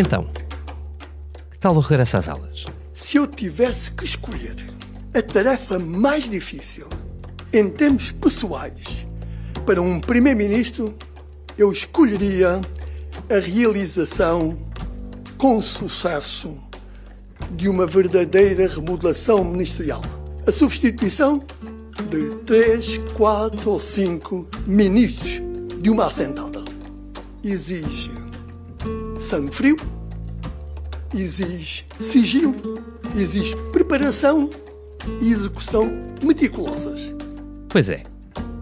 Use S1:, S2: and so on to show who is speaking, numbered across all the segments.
S1: Então, que tal o regresso às aulas?
S2: Se eu tivesse que escolher a tarefa mais difícil em termos pessoais para um primeiro-ministro, eu escolheria a realização com sucesso de uma verdadeira remodelação ministerial. A substituição de três, quatro ou cinco ministros de uma assentada. Exige sangue frio, exige sigilo, exige preparação e execução meticulosas.
S1: Pois é,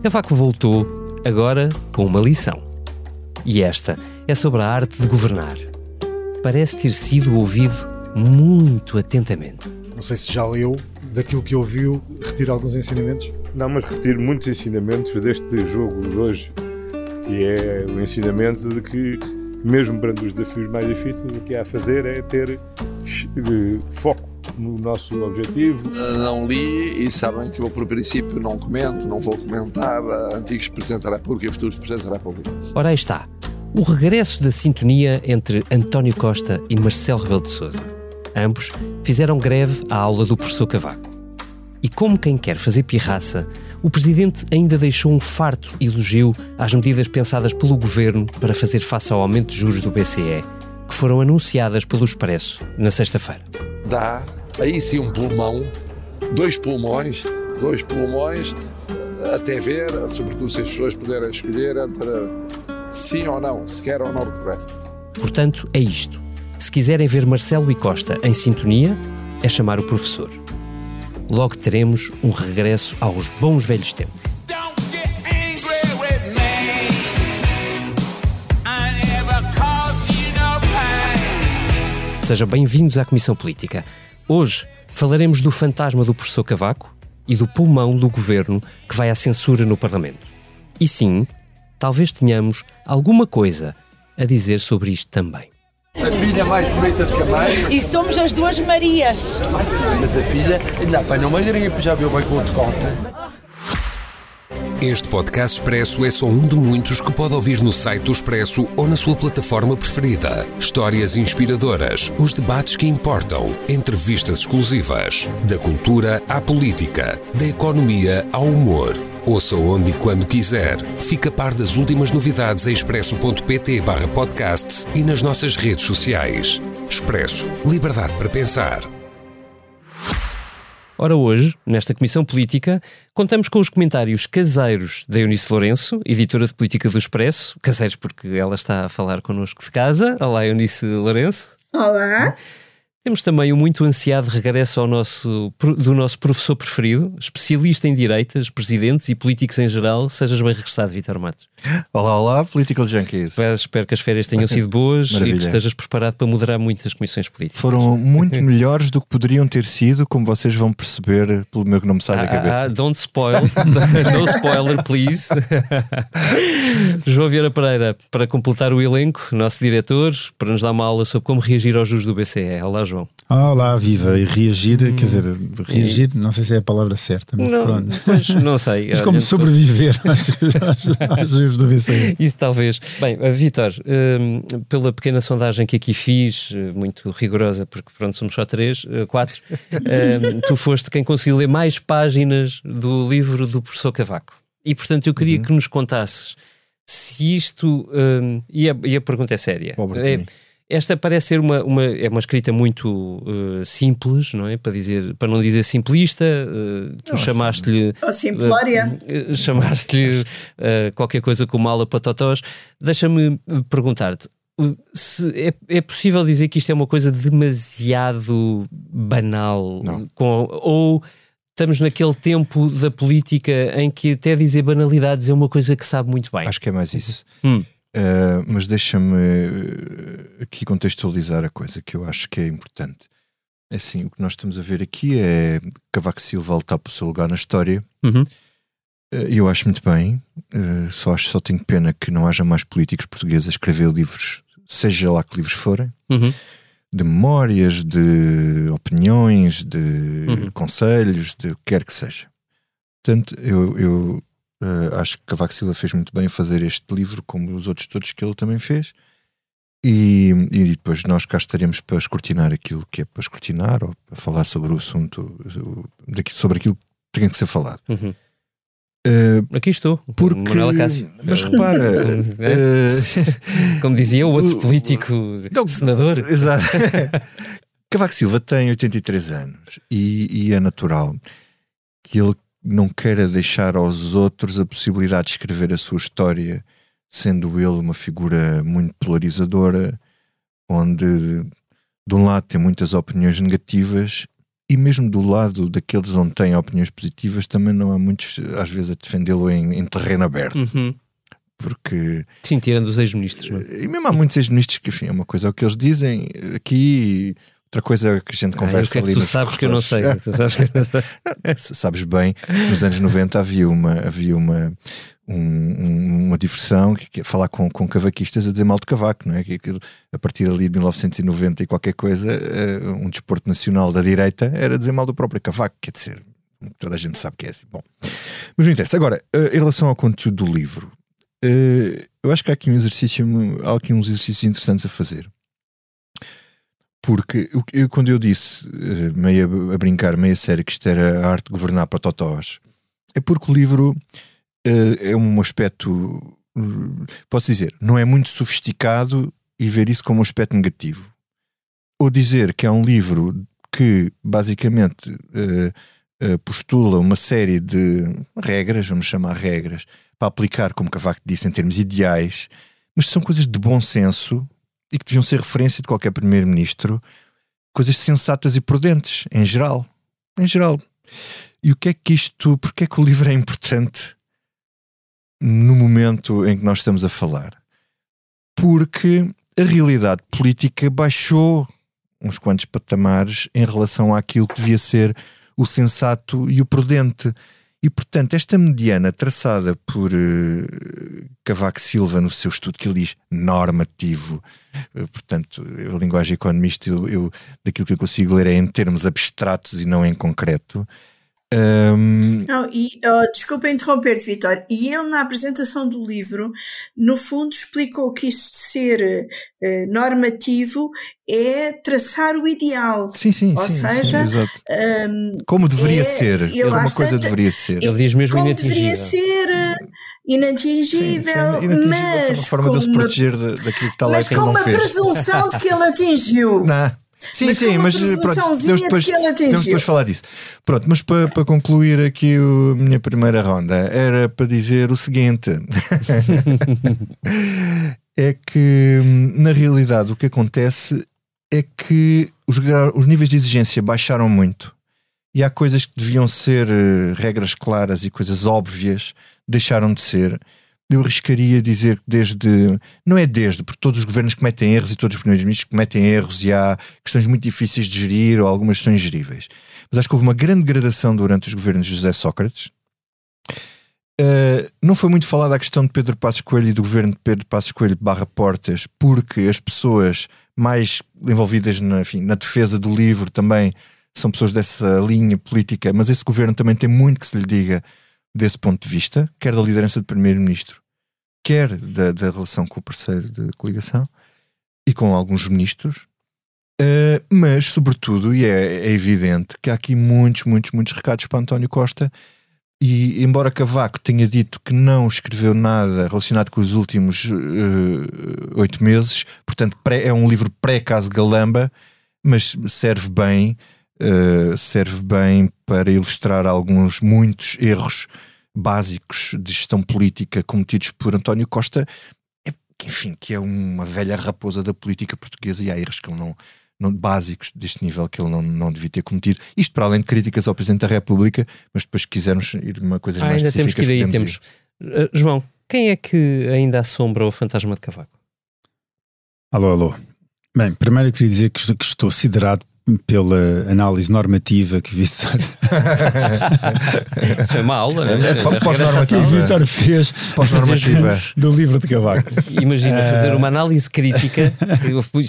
S1: Cavaco voltou agora com uma lição. E esta é sobre a arte de governar. Parece ter sido ouvido muito atentamente.
S3: Não sei se já leu, daquilo que ouviu, retira alguns ensinamentos?
S4: Não, mas retiro muitos ensinamentos deste jogo de hoje, que é o ensinamento de que, mesmo perante os desafios mais difíceis, o que há a fazer é ter eh, foco no nosso objetivo.
S5: Não li e sabem que eu, por princípio, não comento, não vou comentar antigos Presidentes da República e futuros Presidentes da República.
S1: Ora, aí está. O regresso da sintonia entre António Costa e Marcelo Rebelo de Sousa. Ambos fizeram greve à aula do professor Cavaco. E como quem quer fazer pirraça, o presidente ainda deixou um farto elogio às medidas pensadas pelo governo para fazer face ao aumento de juros do BCE, que foram anunciadas pelo Expresso na sexta-feira.
S5: Dá aí sim um pulmão, dois pulmões, dois pulmões, até ver, sobretudo se as pessoas puderem escolher entre sim ou não, se quer ou não recorrer.
S1: Portanto, é isto. Se quiserem ver Marcelo e Costa em sintonia, é chamar o professor. Logo teremos um regresso aos bons velhos tempos. Sejam bem-vindos à Comissão Política. Hoje falaremos do fantasma do professor Cavaco e do pulmão do governo que vai à censura no Parlamento. E sim, talvez tenhamos alguma coisa a dizer sobre isto também.
S6: A filha mais bonita do que a mãe.
S7: E somos as duas Marias.
S6: Mas a filha ainda apanha uma gripe, já viu bem quanto conta.
S8: Este podcast Expresso é só um de muitos que pode ouvir no site do Expresso ou na sua plataforma preferida. Histórias inspiradoras, os debates que importam, entrevistas exclusivas. Da cultura à política, da economia ao humor. Ouça onde e quando quiser. Fica a par das últimas novidades em expresso.pt barra podcasts e nas nossas redes sociais. Expresso. Liberdade para pensar.
S1: Ora, hoje, nesta Comissão Política, contamos com os comentários caseiros da Eunice Lourenço, editora de Política do Expresso. Caseiros porque ela está a falar connosco de casa. Olá, Eunice Lourenço.
S9: Olá.
S1: Temos também o muito ansiado regresso ao nosso, do nosso professor preferido, especialista em direitas, presidentes e políticos em geral. Sejas bem regressado, Vitor Matos.
S10: Olá, olá, Political Junkies.
S1: Espero, espero que as férias tenham sido boas e que estejas preparado para moderar muitas comissões políticas.
S10: Foram muito melhores do que poderiam ter sido, como vocês vão perceber pelo meu que não me sai da cabeça.
S1: Ah, don't spoil. no spoiler, please. João Vieira Pereira, para completar o elenco, nosso diretor, para nos dar uma aula sobre como reagir aos juros do BCE. Olá, João.
S3: Olá, viva. E reagir, hum. quer dizer, reagir, não sei se é a palavra certa, mas
S1: não,
S3: pronto.
S1: Pois, não sei.
S3: mas como sobreviver aos juros do BCE.
S1: Isso talvez. Bem, Vitor, um, pela pequena sondagem que aqui fiz, eh, muito rigorosa, porque pronto, somos só três, eh, quatro, um, tu foste quem conseguiu ler mais páginas do livro do professor Cavaco. E portanto eu queria uhum. que nos contasses se isto. E, a, e, a, pergunta é séria. É, esta parece ser uma, uma, é uma escrita muito uh, simples, não é? Para, dizer, para não dizer simplista, uh, tu chamaste-lhe.
S9: Ou simplória.
S1: Uh, chamaste-lhe qualquer coisa como ala para totós. Deixa-me perguntar-te. Se é, é possível dizer que isto é uma coisa demasiado banal? Com, ou estamos naquele tempo da política em que até dizer banalidades é uma coisa que sabe muito bem?
S10: Acho que é mais isso. Hum. Uh, mas deixa-me eh, aqui contextualizar a coisa que eu acho que é importante. É assim, o que nós estamos a ver aqui é Cavaco Silva para o seu lugar na história.
S1: Uhum.
S10: Uh, eu acho muito bem. Uh, só acho só tenho pena que não haja mais políticos portugueses a escrever livros, seja lá que livros forem,
S1: uhum.
S10: de memórias, de opiniões, de uhum. conselhos, de o que quer que seja. Portanto, eu, eu Uh, acho que Cavaco Silva fez muito bem fazer este livro, como os outros todos que ele também fez. E, e depois nós cá estaremos para escrutinar aquilo que é para escrutinar ou para falar sobre o assunto, sobre aquilo que tem que ser falado.
S1: Uhum.
S10: Uh,
S1: Aqui estou,
S10: porque,
S1: Manuela Cássio.
S10: mas repara, uh,
S1: Como dizia o outro político
S10: Não,
S1: senador.
S10: Exato. Cavaco Silva tem 83 anos e, e é natural que ele não queira deixar aos outros a possibilidade de escrever a sua história, sendo ele uma figura muito polarizadora, onde de um lado tem muitas opiniões negativas e mesmo do lado daqueles onde tem opiniões positivas também não há muitos às vezes a defendê-lo em, em terreno aberto
S1: Uhum.
S10: porque
S1: Sim, tirando os ex-ministros. é?
S10: e mesmo há muitos ex-ministros que, enfim, é uma coisa é o que eles dizem aqui, outra coisa que a gente
S1: Ah,
S10: conversa
S1: que é que
S10: ali
S1: tu sabes que eu não sei? Tu sabes que eu não sei.
S10: Sabes bem, nos anos 90 havia uma, havia uma, um- um- uma diversão que, que falar com, com cavaquistas a dizer mal de cavaco, não é? Que aquilo, a partir ali de 1990 e qualquer coisa, eh, um desporto nacional da direita era dizer mal do próprio cavaco, quer dizer, toda a gente sabe que é assim. Bom, mas não interessa. Agora, eh, em relação ao conteúdo do livro, eh, eu acho que há aqui um exercício, há aqui uns exercícios interessantes a fazer. Porque eu, quando eu disse, eh, meio a, brincar, meio a sério, que isto era a arte de governar para totós, é porque o livro eh, é um aspecto, eh, posso dizer, não é muito sofisticado e ver isso como um aspecto negativo. Ou dizer que é um livro que basicamente eh, eh, postula uma série de regras, vamos chamar regras, para aplicar, como Cavaco disse, em termos ideais, mas são coisas de bom senso e que deviam ser referência de qualquer primeiro-ministro, coisas sensatas e prudentes, em geral. Em geral. E o que é que isto, porque é que o livro é importante no momento em que nós estamos a falar? Porque a realidade política baixou uns quantos patamares em relação àquilo que devia ser o sensato e o prudente. E, portanto, esta mediana traçada por eh, Cavaco Silva no seu estudo que ele diz normativo, eh, portanto, a linguagem economista, eu, eu- daquilo que eu consigo ler é em termos abstratos e não em concreto. Ahm,
S9: Não, e oh, desculpa interromper-te, Vitor. E ele, na apresentação do livro, no fundo, explicou que isso de ser eh, normativo é traçar o ideal.
S10: sim, sim,
S9: Ou
S10: sim, sim,
S9: seja,
S10: exato.
S9: hum,
S10: Como deveria
S9: é-
S10: ser,
S9: ele
S10: como uma coisa deveria ser.
S1: Ele diz mesmo
S9: como
S1: inatingível.
S9: deveria ser eh, inatingível,
S10: Sim, inatingível,
S9: mas
S10: uma forma de
S9: com
S10: se
S9: uma,
S10: proteger da- daquilo que está lá e
S9: mas
S10: que
S9: com
S10: ele não
S9: uma
S10: fez.
S9: presunção de que ele atingiu.
S10: Não. Sim,
S9: Mas
S10: sim, mas pronto,
S9: presunçãozinha
S10: podemos
S9: de
S10: depois, podemos depois falar disso. Pronto, mas para, para concluir aqui a minha primeira ronda, era para dizer o seguinte: é que na realidade o que acontece é que os, os níveis de exigência baixaram muito e há coisas que deviam ser eh, regras claras e coisas óbvias deixaram de ser. Eu arriscaria dizer que desde. Não é desde, porque todos os governos cometem erros e todos os primeiros-ministros cometem erros e há questões muito difíceis de gerir ou algumas questões geríveis. Mas acho que houve uma grande gradação durante os governos de José Sócrates. Uh, não foi muito falada a questão de Pedro Passos Coelho e do governo de Pedro Passos Coelho barra Portas, porque as pessoas mais envolvidas na, enfim, na defesa do livro também são pessoas dessa linha política, mas esse governo também tem muito que se lhe diga desse ponto de vista, quer da liderança do primeiro-ministro, quer da, da relação com o parceiro de coligação e com alguns ministros. Uh, mas, sobretudo, e é, é evidente que há aqui muitos, muitos, muitos recados para António Costa. E embora Cavaco tenha dito que não escreveu nada relacionado com os últimos uh, oito meses, portanto pré, é um livro pré-caso Galamba, mas serve bem, uh, serve bem para ilustrar alguns, muitos erros básicos de gestão política cometidos por António Costa, é, enfim, que é uma velha raposa da política portuguesa e há erros que ele não, não, básicos deste nível que ele não, não devia ter cometido. Isto para além de críticas ao Presidente da República, mas depois se quisermos ir uma coisa
S1: Ah,
S10: mais
S1: ainda temos que ir aí, temos. Uh, João, quem é que ainda assombra o fantasma de Cavaco?
S3: Alô, alô. Bem, primeiro eu queria dizer que estou, que estou siderado pela análise normativa que Vitor
S1: Isso é uma aula, não é?
S10: É, pós- pós-normativa.
S3: que Vitor fez
S10: Pós-normativa.
S3: do livro de Cavaco.
S1: Imagina fazer uma análise crítica.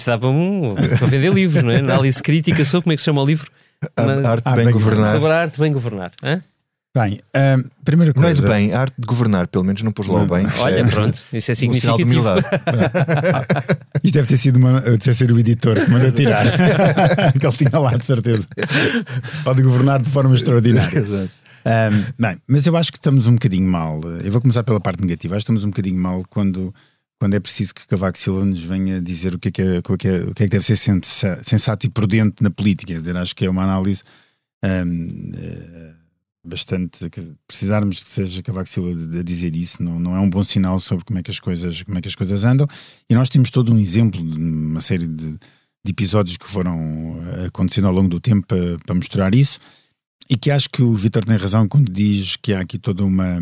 S1: Dá para, um, para vender livros, não é? Análise crítica sobre como é que se chama o livro?
S10: A, a arte
S3: Ah,
S10: de bem
S3: bem
S10: governar.
S1: Sobre a arte de bem governar. hã?
S3: Bem, a primeira
S10: Não é
S3: coisa.
S10: de bem, a arte de governar, pelo menos não pôs lá o bem.
S1: Olha,
S10: É
S1: pronto, isso é
S10: um sinal de
S1: significativo.
S10: humildade.
S3: Isto deve ter sido uma, deve sido o editor que mandou tirar. que ele tinha lá, de certeza. Pode governar de forma extraordinária. Um, bem, mas eu acho que estamos um bocadinho mal. Eu vou começar pela parte negativa. Acho que estamos um bocadinho mal quando, quando é preciso que Cavaco Silva nos venha dizer o que é que, é, o que, é, o que, é que deve ser sensa- sensato e prudente na política. Quer dizer, acho que é uma análise um, bastante. que precisarmos que seja Cavaco Silva a dizer isso não, não é um bom sinal sobre como é, que as coisas, como é que as coisas andam. E nós temos todo um exemplo de uma série de, de episódios que foram eh, acontecendo ao longo do tempo para, para mostrar isso. E que acho que o Vitor tem razão quando diz que há aqui toda uma.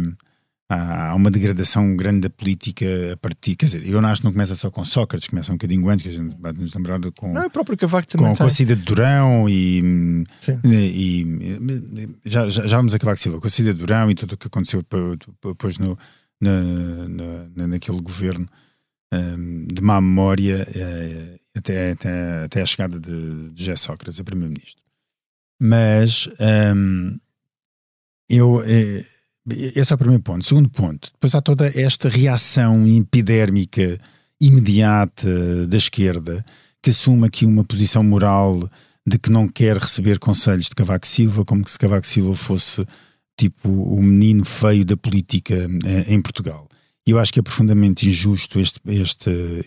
S3: Há uma degradação grande da política a partir. Quer dizer, eu não acho que não começa só com Sócrates, começa um bocadinho antes, que a gente vai nos lembrar com,
S10: Não, o próprio Cavaco também
S3: com, com a saída de Durão e, e, e- já, já, já vamos a Cavaco Silva, com a saída de Durão e tudo o que aconteceu depois- no, na, na- na- naquele governo hum, de má memória eh, até, até, até a chegada de, de José Sócrates, a primeiro-ministro. Mas hum, eu. eh, esse é o primeiro ponto. Segundo ponto, depois há toda esta reação epidérmica imediata da esquerda que assume aqui uma posição moral de que não quer receber conselhos de Cavaco Silva, como se Cavaco Silva fosse tipo o menino feio da política eh, em Portugal. E eu acho que é profundamente injusto este, este,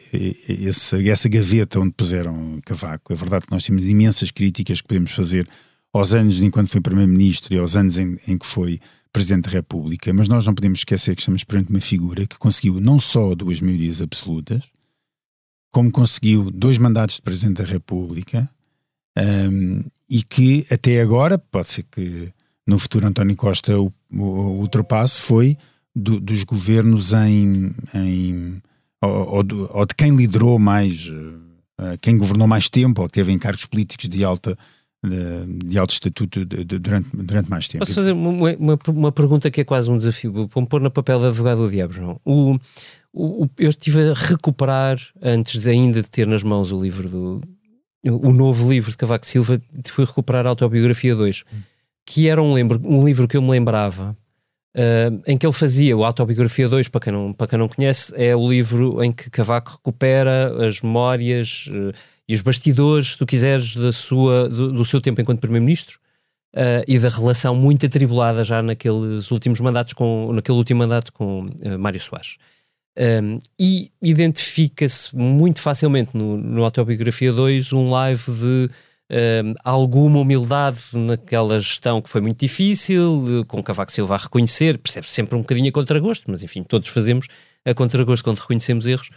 S3: esse, essa gaveta onde puseram Cavaco. É verdade que nós temos imensas críticas que podemos fazer aos anos enquanto foi Primeiro-Ministro e aos anos em, em que foi Presidente da República, mas nós não podemos esquecer que estamos perante uma figura que conseguiu não só duas maiorias absolutas, como conseguiu dois mandatos de Presidente da República um, e que até agora, pode ser que no futuro António Costa o, o, o ultrapasse, foi do- dos governos em. em ou, ou ou de quem liderou mais, eh, quem governou mais tempo, ou teve encargos políticos de alta. De, alto estatuto de- de- durante, durante mais tempo.
S1: Posso fazer uma, uma, uma pergunta que é quase um desafio? Vou pôr no papel de advogado do diabo, João. O, o, eu estive a recuperar, antes de ainda de ter nas mãos o livro do. O novo livro de Cavaco Silva, fui recuperar a Autobiografia 2, que era um, lembro, um livro que eu me lembrava, ah, em que ele fazia o Autobiografia 2, para quem, não, para quem não conhece, é o livro em que Cavaco recupera as memórias eh, e os bastidores, se tu quiseres, da sua, do, do seu tempo enquanto Primeiro-Ministro. Uh, e da relação muito atribulada já naqueles últimos mandatos com naquele último mandato com uh, Mário Soares. Um, e identifica-se muito facilmente no, no Autobiografia 2 um live de um, alguma humildade naquela gestão que foi muito difícil, com Cavaco Silva a reconhecer, percebe sempre um bocadinho a contragosto, mas enfim, todos fazemos a contragosto quando reconhecemos erros,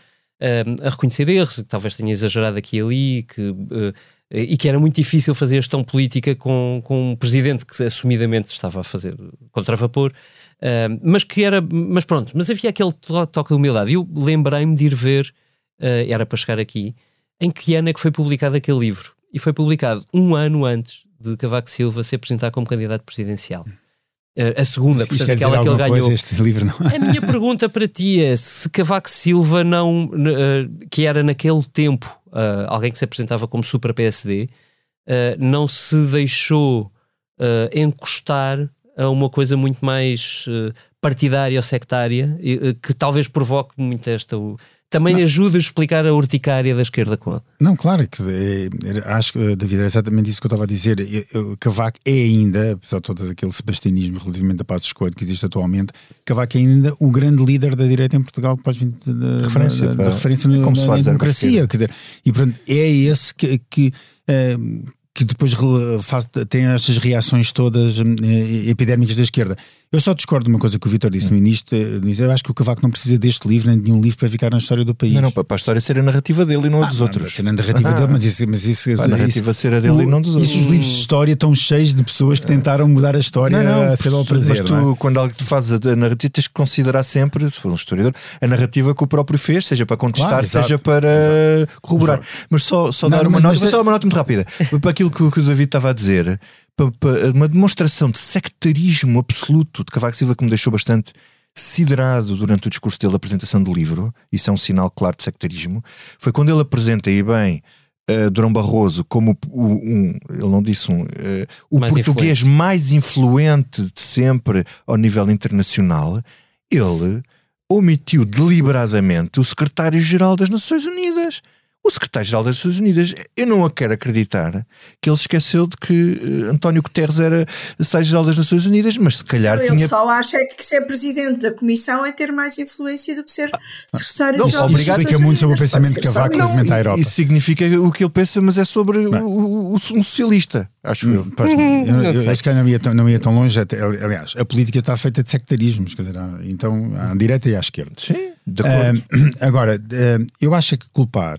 S1: a reconhecer erros, que talvez tenha exagerado aqui e ali, que uh, e que era muito difícil fazer gestão política com, com um presidente que assumidamente estava a fazer contra vapor, uh, mas que era, mas pronto, mas havia aquele to- toque de humildade. Eu lembrei-me de ir ver, uh, era para chegar aqui, em que ano é que foi publicado aquele livro? E foi publicado um ano antes de Cavaco Silva se apresentar como candidato presidencial. A segunda, portanto, aquela que ele ganhou.
S3: não
S1: A minha pergunta para ti é se Cavaco Silva não, eh, que era naquele tempo eh, alguém que se apresentava como super PSD, eh, não se deixou encostar a uma coisa muito mais partidária ou sectária, que talvez provoque muito esta. Também ajuda a explicar a urticária da esquerda com ele.
S3: Não, claro, é que é, acho que, David, era exatamente isso que eu estava a dizer. Eu- eu- Cavaco é ainda, apesar de todo aquele sebastianismo relativamente a Passos Coelho que existe atualmente, Cavaco é ainda o grande líder da direita em Portugal 20 de, de-
S10: Referência,
S3: de- de
S10: pá.
S3: referência
S10: É
S3: no-
S10: como
S3: na, na
S10: para
S3: democracia. Quer dizer, e portanto é esse que. que eh, que depois faz, tem estas reações todas eh, epidérmicas da esquerda. Eu só discordo de uma coisa que o Vitor disse no início. eh, Eu acho que o Cavaco não precisa deste livro, nem de nenhum livro para ficar na história do país.
S10: Não, não, para para a história ser a narrativa dele e não a dos
S3: Ah,
S10: outros.
S3: Não, ser a narrativa
S10: Ah.
S3: dele, mas isso. Mas isso
S10: Pá, a narrativa
S3: isso-
S10: ser a dele e não dos
S3: Isso os
S10: outros.
S3: livros de história estão cheios de pessoas que tentaram mudar a história
S10: Não, não,
S3: a ser ao prazer.
S10: mas tu,
S3: não é?
S10: quando algo te faz a, narrativa, tens que considerar sempre, se for um historiador, a narrativa que o próprio fez, seja para contestar,
S3: Claro, exato,
S10: seja para corroborar. Mas só, só dar uma nota, só uma nota muito rápida para aquilo que, o- que o David estava a dizer. Uma demonstração de sectarismo absoluto de Cavaco Silva que me deixou bastante siderado durante o discurso dele da apresentação do livro, isso é um sinal claro de sectarismo, foi quando ele apresenta, e bem, uh, Durão Barroso como o, um, ele não disse um, uh, o
S1: Mais
S10: português
S1: influente.
S10: mais influente de sempre ao nível internacional, ele omitiu deliberadamente o secretário-geral das Nações Unidas. O secretário-geral das Nações Unidas, eu não a quero acreditar que ele esqueceu de que eh, António Guterres era secretário-geral das Nações Unidas, mas se calhar
S9: Ele
S10: tinha.
S9: só acha é que ser presidente da comissão é ter mais influência do que ser secretário
S3: Isso isso explica muito sobre o pensamento de Cavaco relativamente à Europa.
S10: Isso significa o que ele pensa, mas é sobre o- o- um socialista, acho eu.
S3: Pois não. Eu, eu
S1: sei.
S3: acho que não ia, tão, não ia tão longe. Até, aliás, a política está feita de sectarismos, quer dizer, há- então à direita e à esquerda.
S10: Sim, de acordo.
S3: Ah, agora, ah, eu acho que culpar.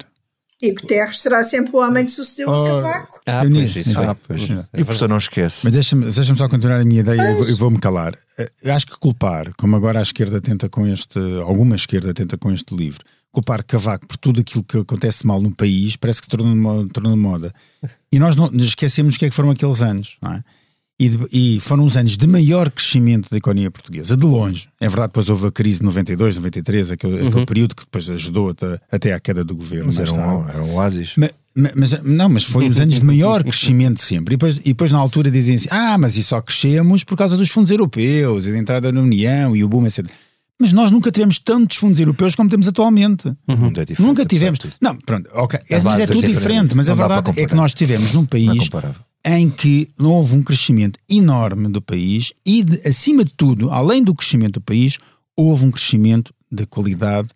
S9: E Guterres será sempre o homem que sucedeu o
S3: Oh,
S9: Cavaco.
S1: Ah, pois, isso.
S10: Ah, pois.
S3: É
S10: E o professor não esquece.
S3: Mas deixa-me deixa só continuar a minha ideia e eu vou- eu vou-me calar. Eh, acho que culpar, como agora a esquerda tenta com este, alguma esquerda tenta com este livro, culpar Cavaco por tudo aquilo que acontece mal no país, parece que se tornou de tornou moda. E nós não esquecemos o que é que foram aqueles anos, não é? E, de- e foram os anos de maior crescimento da economia portuguesa, de longe. É verdade, depois houve a crise de 92, 93, aquele, aquele período que depois ajudou até, até à queda do governo.
S10: Mas era um, era um oásis.
S3: Ma- ma- Mas, não, mas foi os anos de maior crescimento sempre. E depois, e depois na altura dizem assim: ah, mas e só crescemos por causa dos fundos europeus e da entrada na União e o boom, etc. Mas nós nunca tivemos tantos fundos europeus como temos atualmente.
S10: Mundo é diferente,
S3: Nunca tivemos.
S10: tudo.
S3: Não, pronto, ok. É, mas é
S1: é
S3: tudo
S1: diferente.
S3: diferente. Mas a
S10: para
S3: verdade é que nós tivemos num
S10: Não é
S3: país. Em que houve um crescimento enorme do país e, de- acima de tudo, além do crescimento do país, houve um crescimento da qualidade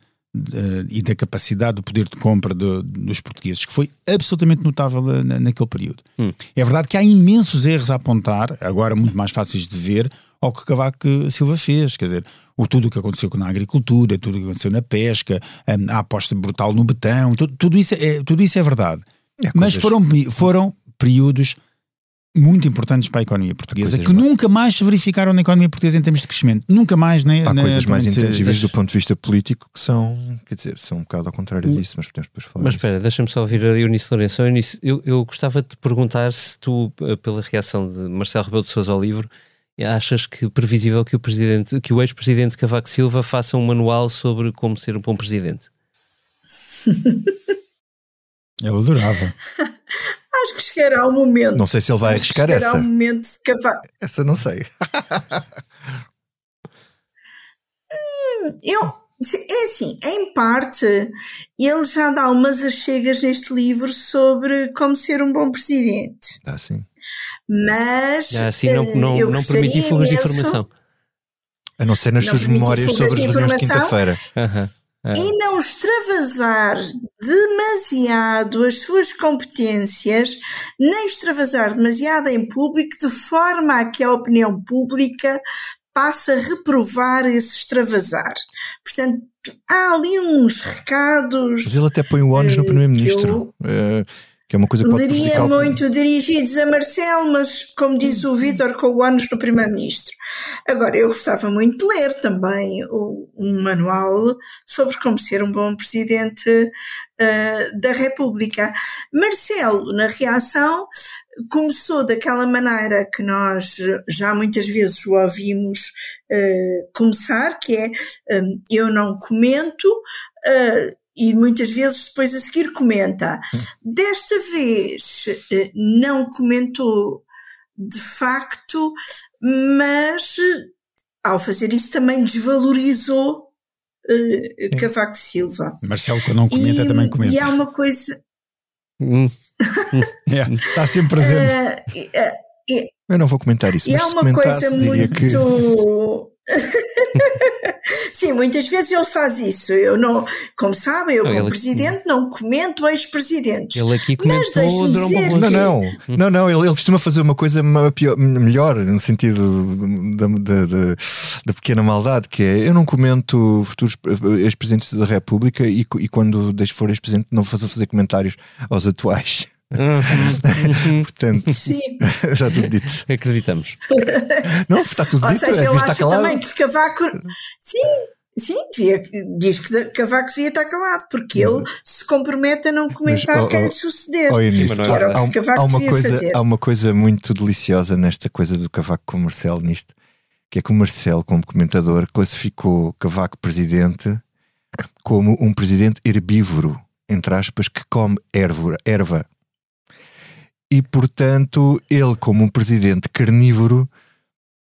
S3: e da capacidade do poder de compra de- dos portugueses, que foi absolutamente notável eh, na- naquele período. É verdade que há imensos erros a apontar, agora muito mais fáceis de ver, ao que Cavaco Silva fez, quer dizer, o tudo o que aconteceu na agricultura, tudo o que aconteceu na pesca, eh, a aposta brutal no betão, tudo, tudo isso, é, tudo isso é verdade.
S10: Há
S3: Mas
S10: coisas-
S3: foram, foram períodos muito importantes para a economia portuguesa,
S10: coisas
S3: que
S10: ma-
S3: nunca mais se verificaram na economia portuguesa em termos de crescimento. Nunca mais, né?
S10: Há
S3: na-
S10: coisas mais intangíveis
S3: das-
S10: do ponto de vista político que são, quer dizer, são um bocado ao contrário disso, mas podemos depois falar.
S1: Mas
S10: disso.
S1: espera, deixa-me só ouvir a Eunice Lourenço. Eunice, eu, eu gostava de te perguntar se tu, eh, pela reação de Marcelo Rebelo de Sousa ao livro, achas que previsível que o, presidente, que o ex-presidente Cavaco Silva faça um manual sobre como ser um bom presidente?
S3: Eu adorava.
S9: Acho que chegará o momento.
S10: Não sei se ele vai arriscar
S9: chegará
S10: essa.
S9: o momento de Cavaco.
S10: Essa não sei.
S9: Eu, é assim, em parte, ele já dá umas achegas neste livro sobre como ser um bom presidente.
S10: Dá sim.
S9: Mas.
S1: Já assim não,
S9: eh,
S1: não,
S9: eu
S1: não permitir fugas de informação.
S10: A não ser nas
S9: Não
S10: suas memórias sobre as reuniões de quinta-feira.
S1: Aham.
S9: E não extravasar demasiado as suas competências, nem extravasar demasiado em público, de forma a que a opinião pública passe a reprovar esse extravasar. Portanto, há ali uns recados.
S10: Mas ele até põe o ónus no
S9: eh,
S10: Primeiro-Ministro, eh, que é uma coisa que pode
S9: Leria muito dirigidos a Marcelo, mas como diz o Vítor, com o ónus no Primeiro-Ministro. Agora, eu gostava muito de ler também o- um manual sobre como ser um bom Presidente eh, da República. Marcelo, na reação, começou daquela maneira que nós já muitas vezes o ouvimos eh, começar, que é eh, eu não comento, eh, e muitas vezes depois a seguir comenta. Desta vez eh, não comentou de facto, mas ao fazer isso também desvalorizou eh, Cavaco Silva.
S3: Marcelo, quando não comenta,
S9: e,
S3: também comenta.
S9: e há uma coisa.
S1: Hum,
S3: É, está sempre presente.
S9: eh, eh,
S10: Eu não vou comentar isso,
S9: e
S10: mas
S9: há uma coisa muito.
S10: que.
S9: Sim, muitas vezes ele faz isso. Eu não, como sabem, eu
S1: Não,
S9: como presidente não comento ex-presidentes.
S1: ele aqui
S9: Mas
S1: comentou Durão
S9: dizer.
S10: Não, não, não, não, ele, ele costuma fazer uma coisa pior- melhor, no sentido da, da, da- da pequena maldade, que é eu não comento futuros ex-presidentes da República e, e quando deixo for ex-presidente não faço fazer comentários aos atuais.
S1: Uhum.
S10: Portanto,
S9: Sim.
S10: já tudo dito.
S1: Acreditamos.
S10: Não, está tudo
S9: Ou
S10: dito,
S9: seja,
S10: é que
S9: acha
S10: calado.
S9: também que Cavaco. Sim, sim, devia, diz que Cavaco devia estar calado, porque ele se compromete a não comentar quem
S10: oh,
S9: lhe suceder.
S1: Mas não é
S10: há,
S1: verdade.
S10: há-
S9: Que Cavaco
S10: há uma
S9: devia
S10: coisa,
S9: fazer.
S10: há uma coisa muito deliciosa nesta coisa do Cavaco com o Marcelo nisto, que é que o Marcelo, como comentador, classificou Cavaco presidente como um presidente herbívoro. entre aspas, que come erva. erva. E, portanto, ele, como um presidente carnívoro,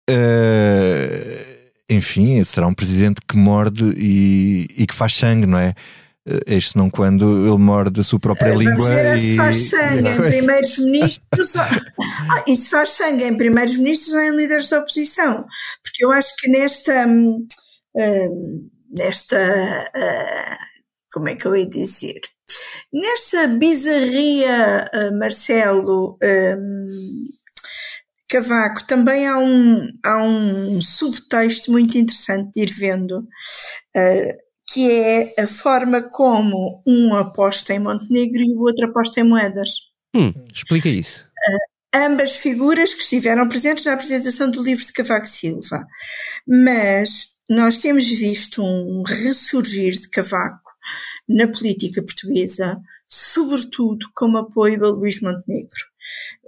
S10: uh, enfim, será um presidente que morde e, e que faz sangue, não é? Este não quando ele morde a sua própria
S9: Vamos
S10: língua.
S9: ver
S10: e...
S9: se faz sangue em primeiros ministros. ah, e se faz sangue em primeiros ministros ou em líderes da oposição. Porque eu acho que nesta. hum, hum, nesta. como é que eu ia dizer? Nesta bizarria, ah, Marcelo. hum, Cavaco, também há um, há um subtexto muito interessante de ir vendo, uh, que é a forma como um aposta em Montenegro e o outro aposta em moedas.
S1: Hum, explica isso.
S9: Ambas figuras que estiveram presentes na apresentação do livro de Cavaco Silva. Mas nós temos visto um ressurgir de Cavaco na política portuguesa, sobretudo como apoio a Luís Montenegro.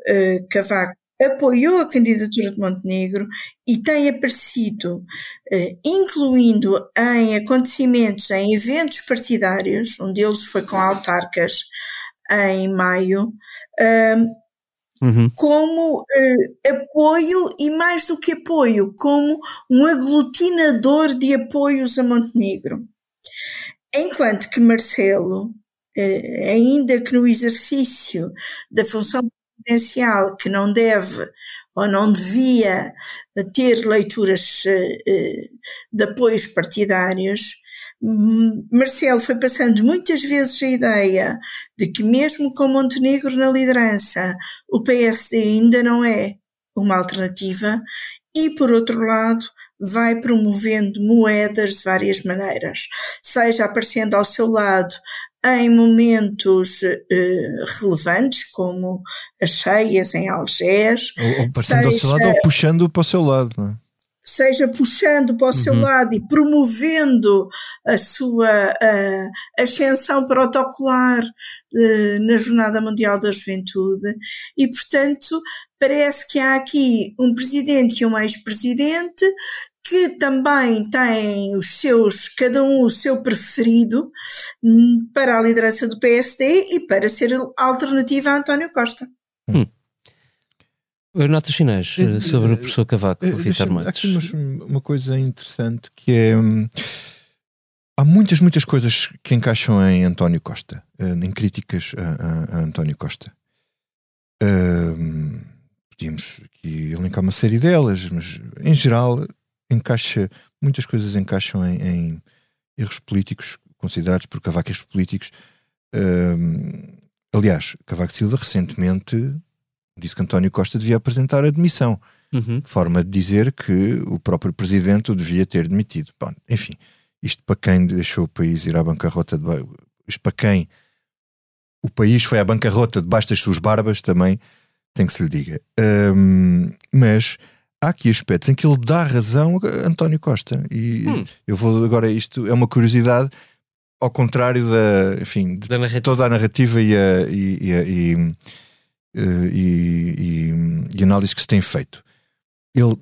S9: Uh, Cavaco apoiou a candidatura de Montenegro e tem aparecido, eh, incluindo em acontecimentos, em eventos partidários, um deles foi com autarcas em maio,
S1: Uhum.
S9: como eh, apoio e mais do que apoio, como um aglutinador de apoios a Montenegro. Enquanto que Marcelo, eh, ainda que no exercício da função presidencial, que não deve ou não devia ter leituras eh, eh, de apoios partidários, Marcelo foi passando muitas vezes a ideia de que mesmo com Montenegro na liderança, o PSD ainda não é uma alternativa e, por outro lado, vai promovendo moedas de várias maneiras, seja aparecendo ao seu lado em momentos eh, relevantes, como as cheias em Algés,
S10: Ou, ou passando ao seu lado ou puxando para o seu lado, não é?
S9: Seja puxando para o seu
S10: Uhum.
S9: lado e promovendo a sua ascensão protocolar eh, na Jornada Mundial da Juventude e, portanto, parece que há aqui um presidente e um ex-presidente que também têm os seus, cada um o seu preferido hum, para a liderança do PSD e para ser alternativa a António Costa.
S1: Notas finais eh, sobre o professor Cavaco, Vitor
S10: deixa-me- há
S1: Matos.
S10: aqui uma, uma coisa interessante que é. hum, Há muitas, muitas coisas que encaixam em António Costa, eh, em críticas a, a- a António Costa. Hum, podíamos aqui elencar uma série delas, mas em geral encaixa, muitas coisas encaixam em, em erros políticos considerados por Cavaco erros políticos. Hum, aliás, Cavaco Silva recentemente disse que António Costa devia apresentar a demissão
S1: Uhum.
S10: forma de dizer que o próprio presidente o devia ter demitido. Bom, enfim, isto para quem deixou o país ir à bancarrota, de, isto para quem o país foi à bancarrota debaixo das suas barbas, também tem que se lhe diga. Hum, mas há aqui aspectos em que ele dá razão a António Costa. E
S1: Hum.
S10: eu vou agora, isto é uma curiosidade, ao contrário da, enfim, de
S1: Da
S10: toda a narrativa e a, e, e, a- e, e- e- e análise que se tem feito. Ele,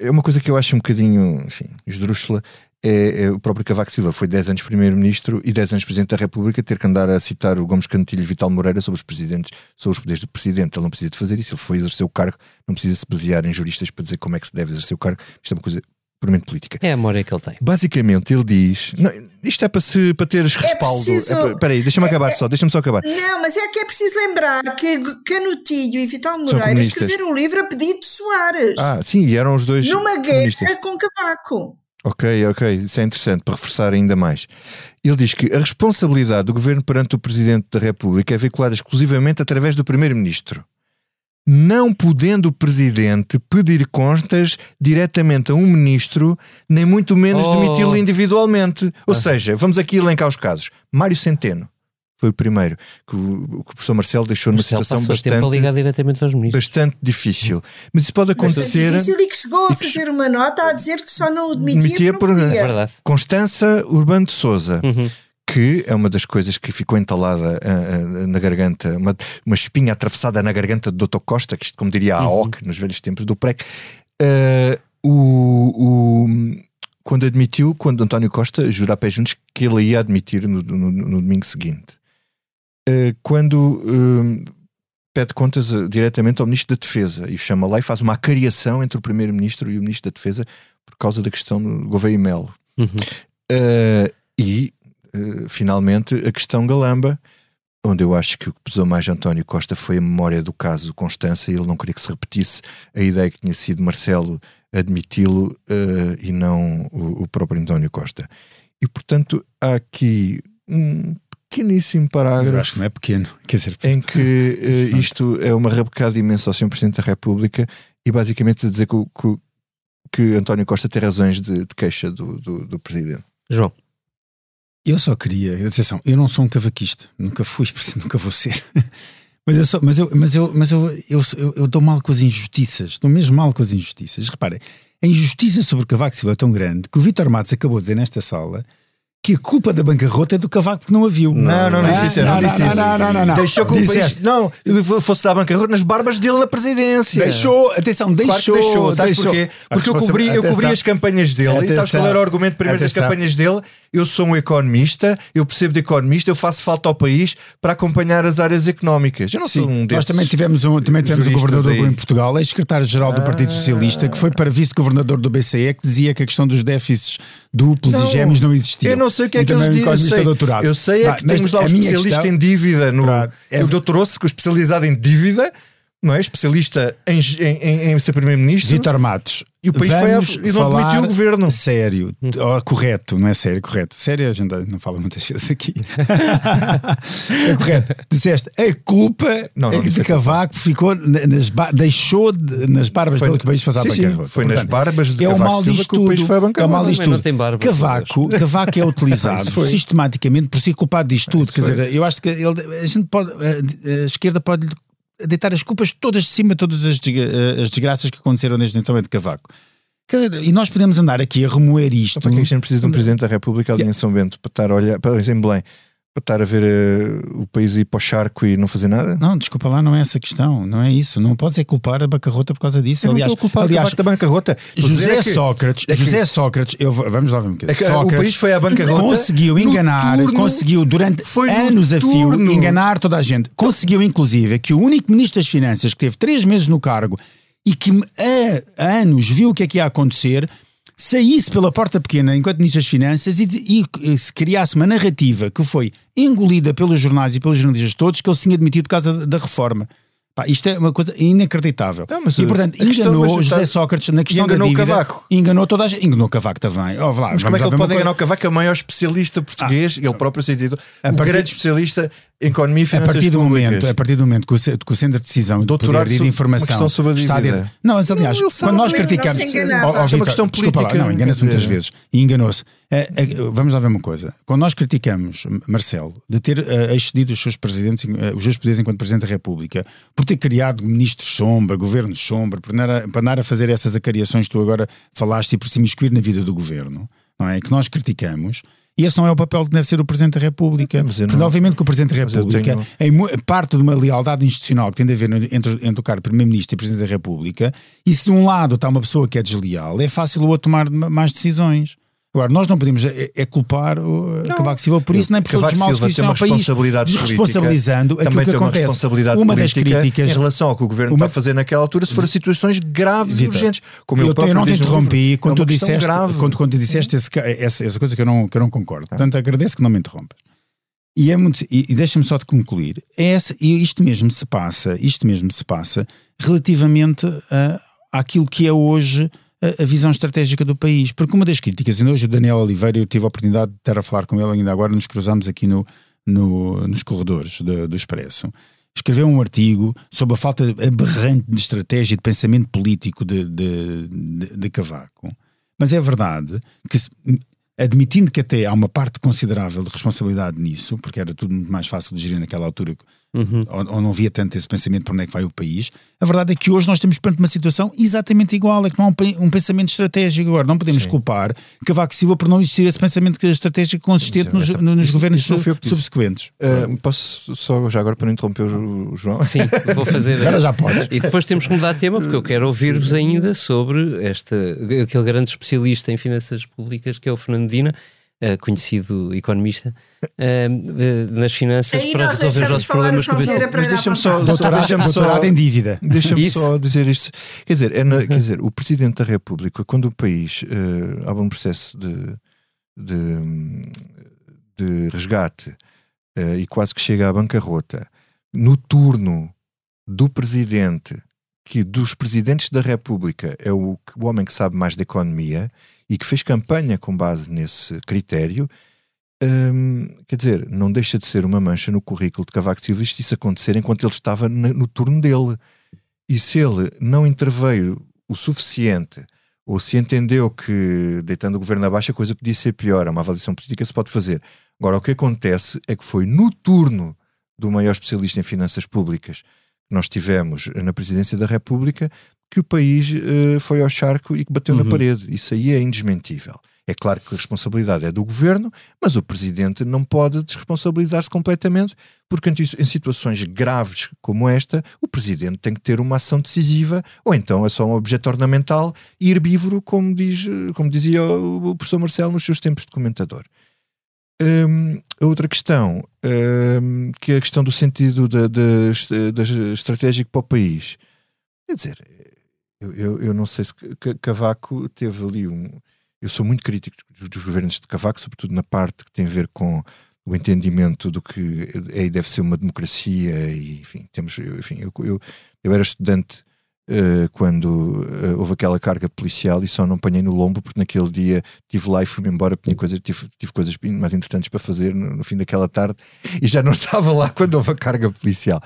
S10: eh, é uma coisa que eu acho um bocadinho enfim, esdrúxula. É, é o próprio Cavaco Silva foi 10 anos Primeiro-Ministro e 10 anos Presidente da República ter que andar a citar o Gomes Cantilho e Vital Moreira sobre os presidentes, sobre os poderes do Presidente. Ele não precisa de fazer isso, ele foi exercer o cargo, não precisa se basear em juristas para dizer como é que se deve exercer o cargo. Isto é uma coisa puramente política.
S1: É a memória que ele tem.
S10: Basicamente, ele diz: não, isto é para, se, para teres respaldo.
S9: preciso-
S10: É, Espera aí, deixa-me acabar só, deixa-me só acabar.
S9: Não, mas é que é preciso lembrar que Canutilho e Vital Moreira escreveram o livro a pedido de Soares,
S10: Ah, sim, e eram os dois.
S9: numa guerra com Cavaco.
S10: Ok, ok, isso é interessante para reforçar ainda mais. Ele diz que a responsabilidade do governo perante o Presidente da República é veiculada exclusivamente através do Primeiro-Ministro. Não podendo o Presidente pedir contas diretamente a um Ministro, nem muito menos
S1: Oh.
S10: demiti-lo individualmente. Ou seja, vamos aqui elencar os casos. Mário Centeno foi o primeiro que o, que o professor Marcelo deixou numa situação
S1: tempo a
S10: bastante,
S1: ligar diretamente aos ministros.
S10: bastante difícil. Mas isso pode
S9: Bastante
S10: acontecer.
S9: difícil e que chegou a
S10: e que
S9: fazer uma nota a dizer que só não o demitia,
S10: Demitia por-
S9: podia.
S1: É verdade.
S10: Constança Urbano de Souza,
S1: Uhum.
S10: Que é uma das coisas que ficou entalada ah, ah, na garganta, uma, uma espinha atravessada na garganta do Dr. Costa, que isto como diria a
S1: Uhum.
S10: OC nos velhos tempos do PREC. Ah, o, o- quando admitiu, quando António Costa jura a pé juntos que ele ia admitir no, no- no domingo seguinte. uh, quando uh, pede contas uh, diretamente ao Ministro da Defesa e o chama lá e faz uma acariação entre o Primeiro-Ministro e o Ministro da Defesa por causa da questão do Gouveia e Melo.
S1: Uhum.
S10: e, finalmente, a questão Galamba, onde eu acho que o que pesou mais António Costa foi a memória do caso Constança e ele não queria que se repetisse a ideia que tinha sido Marcelo admiti-lo e não o, o próprio António Costa. E, portanto, há aqui um pequeníssimo parágrafo.
S3: Eu acho que não é pequeno, quer dizer,
S10: em que uh, isto é uma rabecada imensa ao Sr. Presidente da República e basicamente a dizer que, que, que António Costa tem razões de, de queixa do, do, do, Presidente.
S1: João.
S3: Eu só queria, atenção, eu não sou um cavaquista, nunca fui, nunca vou ser. Mas eu, só, mas, eu, mas, eu, mas eu, eu, eu, eu dou mal com as injustiças, estou mesmo mal com as injustiças. Reparem, a injustiça sobre o Cavaco Silva é tão grande que o Vitor Matos acabou de dizer nesta sala que a culpa da bancarrota é do Cavaco que não a viu.
S10: Não, não, não, disse isso. Não, disse isso. Não, não, não, Deixou que o país. Não, fosse a bancarrota nas barbas dele na presidência.
S3: Deixou, atenção, deixou.
S10: Claro deixou. Sabes porquê? Porque eu cobri, eu cobri as campanhas dele. E sabes qual era o argumento primeiro das campanhas dele? Eu sou um economista, eu percebo de economista, eu faço falta ao país para acompanhar as áreas económicas. Eu não
S3: Sim,
S10: sou um desses.
S3: Nós também tivemos um, também tivemos um governador aí. em Portugal, ex-secretário-geral do Partido Socialista, que foi para vice-governador do BCE, que dizia que a questão dos déficits duplos não, e gêmeos não existia.
S10: Eu não sei o que é que eles dizem. Eu sei, doutorado. eu sei é que temos lá um especialista questão, em dívida no. É, o doutorou-se especializado em dívida não é? Especialista em, em, em ser Primeiro-Ministro.
S3: Vitor Matos.
S10: E o país Vamos foi a, e não demitiu o governo.
S3: Sério, oh, correto, não é sério, correto. Sério, a gente não fala muitas vezes aqui. é correto. Disseste a culpa não, não, de Cavaco ficou nas deixou de, nas barbas foi, dele que o país faz a bancarrota.
S10: Foi nas barbas de
S3: é
S10: Cavaco
S3: o mal tudo,
S10: que o foi a
S3: É o mal disto tudo. Cavaco, Cavaco é utilizado sistematicamente por ser culpado disto tudo. Quer dizer, eu acho que ele, a gente pode, a, a esquerda pode deitar as culpas todas de cima, todas as, eh, as desgraças que aconteceram desde então de Cavaco. E nós podemos andar aqui a remoer isto.
S10: Para que a gente precisa de um Presidente da República ali em São Bento para estar a olhar, para, em Belém, para estar a ver uh, o país ir para o charco e não fazer nada?
S3: Não, desculpa lá, não é essa questão, não é isso. Não podes é culpar a bancarrota por causa disso.
S10: Eu
S3: aliás,
S10: não estou a culpar aliás, da bancarrota.
S3: José é que, Sócrates, é que, José Sócrates, eu, vamos lá ver um bocadinho. É
S10: o país foi à bancarrota.
S3: Conseguiu enganar, turno, conseguiu durante anos a fio enganar toda a gente. Conseguiu, inclusive, que o único ministro das Finanças que teve três meses no cargo e que há anos viu o que é que ia acontecer saísse pela porta pequena enquanto Ministro das Finanças e, e, e, se criasse uma narrativa que foi engolida pelos jornais e pelos jornalistas todos que ele se tinha demitido por causa da reforma. Pá, isto é uma coisa inacreditável. Não, e portanto, enganou questão, José Sócrates na questão
S10: enganou
S3: da dívida.
S10: Cavaco.
S3: Enganou toda a gente. Enganou Cavaco também. Oh, lá,
S10: mas como é que ele pode enganar o Cavaco? É o maior especialista português, ah, ele próprio sentido, o partir, grande especialista economia e
S3: a partir do
S10: públicas.
S3: momento A partir do momento que o, que o centro de decisão e de poder de informação está dentro... Não, mas aliás, não, quando nós criticamos...
S10: Não, oh, oh, questão política. Lá,
S3: não, engana-se muitas vezes. E enganou-se. Uh, uh, vamos lá ver uma coisa. Quando nós criticamos Marcelo de ter uh, excedido os seus presidentes, os seus poderes enquanto Presidente da República, por ter criado ministros sombra, governos sombra, por andar a, por andar a fazer essas acariações que tu agora falaste e por se imiscuir na vida do governo, não é? Que nós criticamos. E esse não é o papel que deve ser o Presidente da República. Porque, não... obviamente, que o Presidente da República, tenho... em parte de uma lealdade institucional que tem de haver entre, entre o cargo Primeiro-Ministro e Presidente da República, e se de um lado está uma pessoa que é desleal, é fácil o outro tomar mais decisões. Agora, nós não podemos é, é culpar o não, Cavaco Silva por isso, nem por todos os maus que
S10: existem ao país,
S3: desresponsabilizando aquilo que
S10: uma
S3: acontece.
S10: Responsabilidade uma das críticas em relação ao que o governo uma... está a fazer naquela altura, se forem situações graves e urgentes.
S3: Como eu, eu, eu não te interrompi quando, é tu disseste, quando, quando tu disseste esse, essa, essa, coisa que eu não, que eu não concordo. Ah. Portanto, agradeço que não me interrompas. E, é muito, e, e deixa-me só de concluir. É essa, e isto mesmo se passa, isto mesmo se passa relativamente a, àquilo que é hoje a, visão estratégica do país. Porque uma das críticas, e hoje o Daniel Oliveira, eu tive a oportunidade de estar a falar com ele ainda agora, nos cruzamos aqui no, no nos corredores do, do Expresso. Escreveu um artigo sobre a falta aberrante de estratégia e de pensamento político de, de, de, de Cavaco. Mas é verdade que, admitindo que até há uma parte considerável de responsabilidade nisso, porque era tudo muito mais fácil de gerir naquela altura uhum. ou, não havia tanto esse pensamento para onde é que vai o país. A verdade é que hoje nós estamos perante uma situação exatamente igual, é que não há um, um pensamento estratégico. Agora, não podemos Sim. culpar Cavaco Silva por não existir esse pensamento estratégico consistente nos, essa, nos governos subsequentes.
S10: Uh, posso só, já agora para não interromper o João?
S1: Sim, vou fazer.
S3: agora já pode.
S1: E depois temos que mudar de tema, porque eu quero ouvir-vos ainda sobre este, aquele grande especialista em finanças públicas que é o Fernando Dina conhecido economista, uh, nas finanças
S9: Aí
S1: para resolver os nossos problemas com
S10: Mas deixa-me só,
S3: Doutorado,
S10: deixa-me só,
S3: doutorado em dívida.
S10: Deixa-me só dizer isto. Quer dizer, é na- quer dizer, o Presidente da República, quando o país eh, abre um processo de, de, de resgate eh, e quase que chega à bancarrota, no turno do Presidente, que dos Presidentes da República é o, que- o homem que sabe mais da economia e que fez campanha com base nesse critério, hum, quer dizer, não deixa de ser uma mancha no currículo de Cavaco Silva isto isso acontecer enquanto ele estava no turno dele. E se ele não interveio o suficiente, ou se entendeu que, deitando o governo abaixo, a coisa podia ser pior, é uma avaliação política se pode fazer. Agora, o que acontece é que foi no turno do maior especialista em finanças públicas que nós tivemos na presidência da República que o país eh, foi ao charco e que bateu na
S1: Uhum.
S10: parede. Isso aí é indesmentível. É claro que a responsabilidade é do governo, mas o presidente não pode desresponsabilizar-se completamente, porque em situações graves como esta, o presidente tem que ter uma ação decisiva, ou então é só um objeto ornamental e herbívoro, como, diz, como dizia o professor Marcelo nos seus tempos de comentador. Hum, a outra questão, hum, que é a questão do sentido da, da, da estratégico para o país. Quer dizer, eu, eu, eu não sei se Ca- Cavaco teve ali um. Eu sou muito crítico dos, governos de Cavaco, sobretudo na parte que tem a ver com o entendimento do que é e deve ser uma democracia e enfim temos enfim eu, eu, eu era estudante eh, quando eh, houve aquela carga policial e só não apanhei no lombo porque naquele dia estive lá e fui-me embora tinha coisa, tive, tive coisas mais interessantes para fazer no, no fim daquela tarde e já não estava lá quando houve a carga policial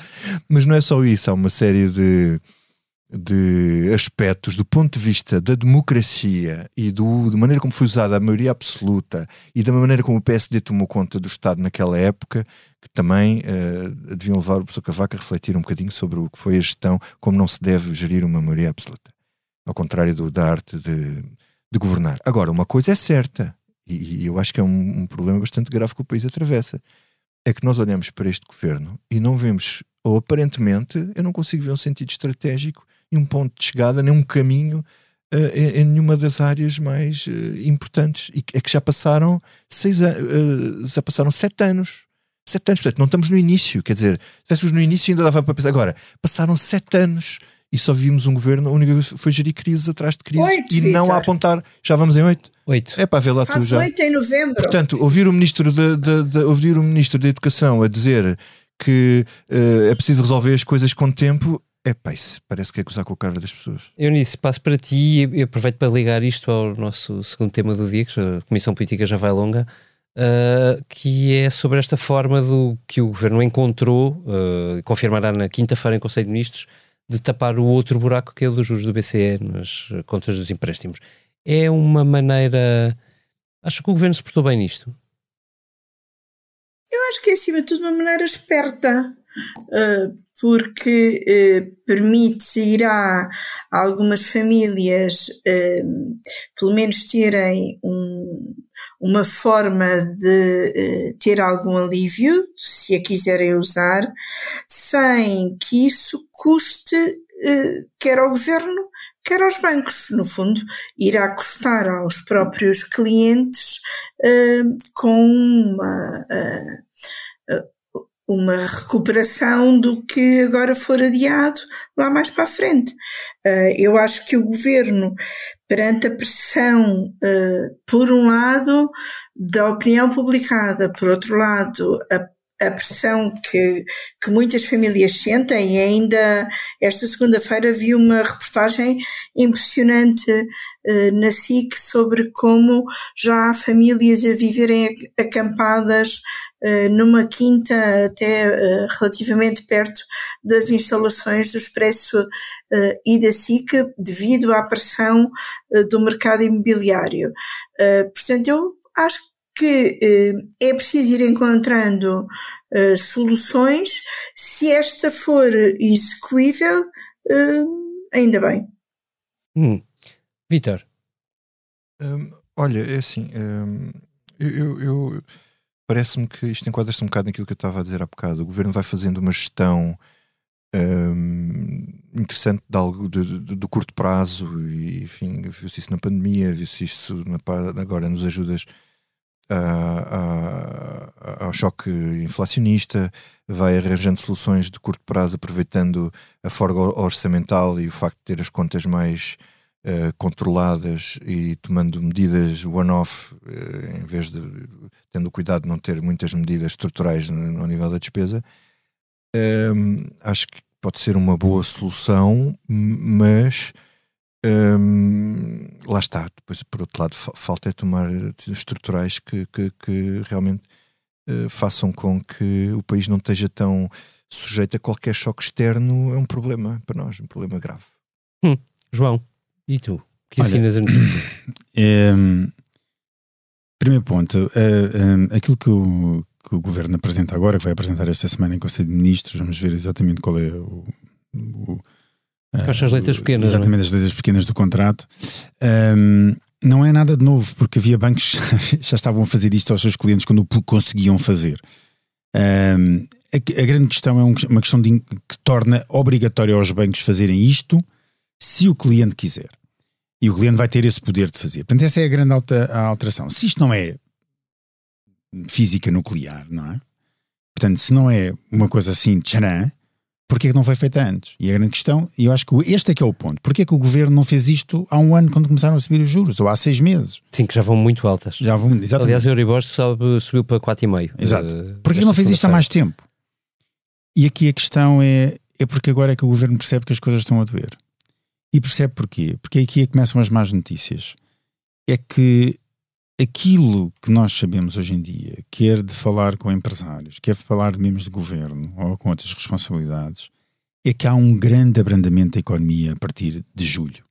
S10: mas não é só isso, há uma série de de aspectos do ponto de vista da democracia e do, da maneira como foi usada a maioria absoluta e da maneira como o PSD tomou conta do Estado naquela época, que também eh, deviam levar o professor Cavaco a refletir um bocadinho sobre o que foi a gestão, como não se deve gerir uma maioria absoluta. Ao contrário do, da arte de, de governar. Agora, uma coisa é certa, e, e eu acho que é um, um problema bastante grave que o país atravessa, é que nós olhamos para este governo e não vemos, ou aparentemente, eu não consigo ver um sentido estratégico e um ponto de chegada, nem um caminho eh, em, em nenhuma das áreas mais eh, importantes. E que- é que já passaram seis eh, já passaram sete anos. Sete anos, portanto, não estamos no início, quer dizer, se estivéssemos no início ainda dava para pensar. Agora, passaram sete anos e só vimos um governo, a única coisa foi gerir crises atrás de crises
S9: Oito,
S10: e não
S9: Vítor.
S10: a apontar. Já vamos em oito?
S1: Oito.
S10: É para ver lá tu
S9: Faço
S10: já.
S9: oito em novembro.
S10: Portanto, ouvir o ministro da, da- da- ouvir o ministro da Educação a dizer que eh, é preciso resolver as coisas com tempo, é pá, isso parece que é gozar com a cara das pessoas.
S1: Eunice, passo para ti e aproveito para ligar isto ao nosso segundo tema do dia, que a Comissão Política já vai longa, uh, que é sobre esta forma do que o Governo encontrou, uh, confirmará na quinta-feira em Conselho de Ministros, de tapar o outro buraco que é o dos juros do BCE nas uh, contas dos empréstimos. É uma maneira... Acho que o Governo se portou bem nisto.
S9: Eu acho que é, acima de tudo, uma maneira esperta, eh, porque eh, permite ir a algumas famílias, eh, pelo menos, terem um- uma forma de eh, ter algum alívio, se a quiserem usar, sem que isso custe eh, quer ao governo, quer aos bancos. No fundo, irá custar aos próprios clientes eh, com uma, eh, uma recuperação do que agora for adiado lá mais para a frente. Eh, eu acho que o governo, perante a pressão, eh, por um lado, da opinião publicada, por outro lado, a a pressão que, que muitas famílias sentem, e ainda esta segunda-feira vi uma reportagem impressionante eh, na SIC sobre como já há famílias a viverem ac- acampadas eh, numa quinta até eh, relativamente perto das instalações do Expresso e da SIC devido à pressão do mercado imobiliário. Portanto, eu acho que eh, é preciso ir encontrando eh, soluções. Se esta for execuível, eh, ainda bem.
S1: Hum. Vitor,
S10: Hum, olha, é assim, hum, eu, eu- eu- parece-me que isto enquadra-se um bocado naquilo que eu estava a dizer há bocado. O governo vai fazendo uma gestão hum, interessante de algo de, de- do curto prazo, e enfim, viu-se isso na pandemia, viu-se isso na agora nos ajudas a, ao choque inflacionista, vai arranjando soluções de curto prazo, aproveitando a folga orçamental e o facto de ter as contas mais uh, controladas e tomando medidas one-off, uh, em vez de tendo cuidado de não ter muitas medidas estruturais no, no nível da despesa. Um, acho que pode ser uma boa solução, mas um, lá está. Depois, por outro lado, falta é tomar estruturais que, que, que realmente uh, façam com que o país não esteja tão sujeito a qualquer choque externo. É um problema para nós, um problema grave.
S1: Hum. João, e tu? Que ensinas a notícia?
S3: É, primeiro ponto, uh, aquilo que o, que o governo apresenta agora, que vai apresentar esta semana em Conselho de Ministros, vamos ver exatamente qual é o, o
S1: Quais são as letras pequenas?
S3: É? Exatamente,
S1: é?
S3: as letras pequenas do contrato. Um, não é nada de novo, porque havia bancos que já estavam a fazer isto aos seus clientes quando o conseguiam fazer. Um, a, a, grande questão é um, uma questão de, que torna obrigatório aos bancos fazerem isto se o cliente quiser. E o cliente vai ter esse poder de fazer. Portanto, essa é a grande alta, a alteração. Se isto não é física nuclear, não é? Portanto, se não é uma coisa assim, tcharam, Porquê que não foi feita antes? E a grande questão, e eu acho que este é que é o ponto. Porquê que o governo não fez isto há um ano quando começaram a subir os juros? Ou há seis meses?
S1: Sim, que já vão muito altas.
S3: Já vão, exatamente.
S1: Aliás, o Euribor sobe, subiu para 4,5.
S3: Exato. Uh, Porquê que não fez isto há mais tempo? E aqui a questão é, é porque agora é que o governo percebe que as coisas estão a doer. E percebe porquê? Porque aqui é que começam as más notícias. É que aquilo que nós sabemos hoje em dia, quer de falar com empresários, quer de falar de membros de governo ou com outras responsabilidades, é que há um grande abrandamento da economia a partir de julho.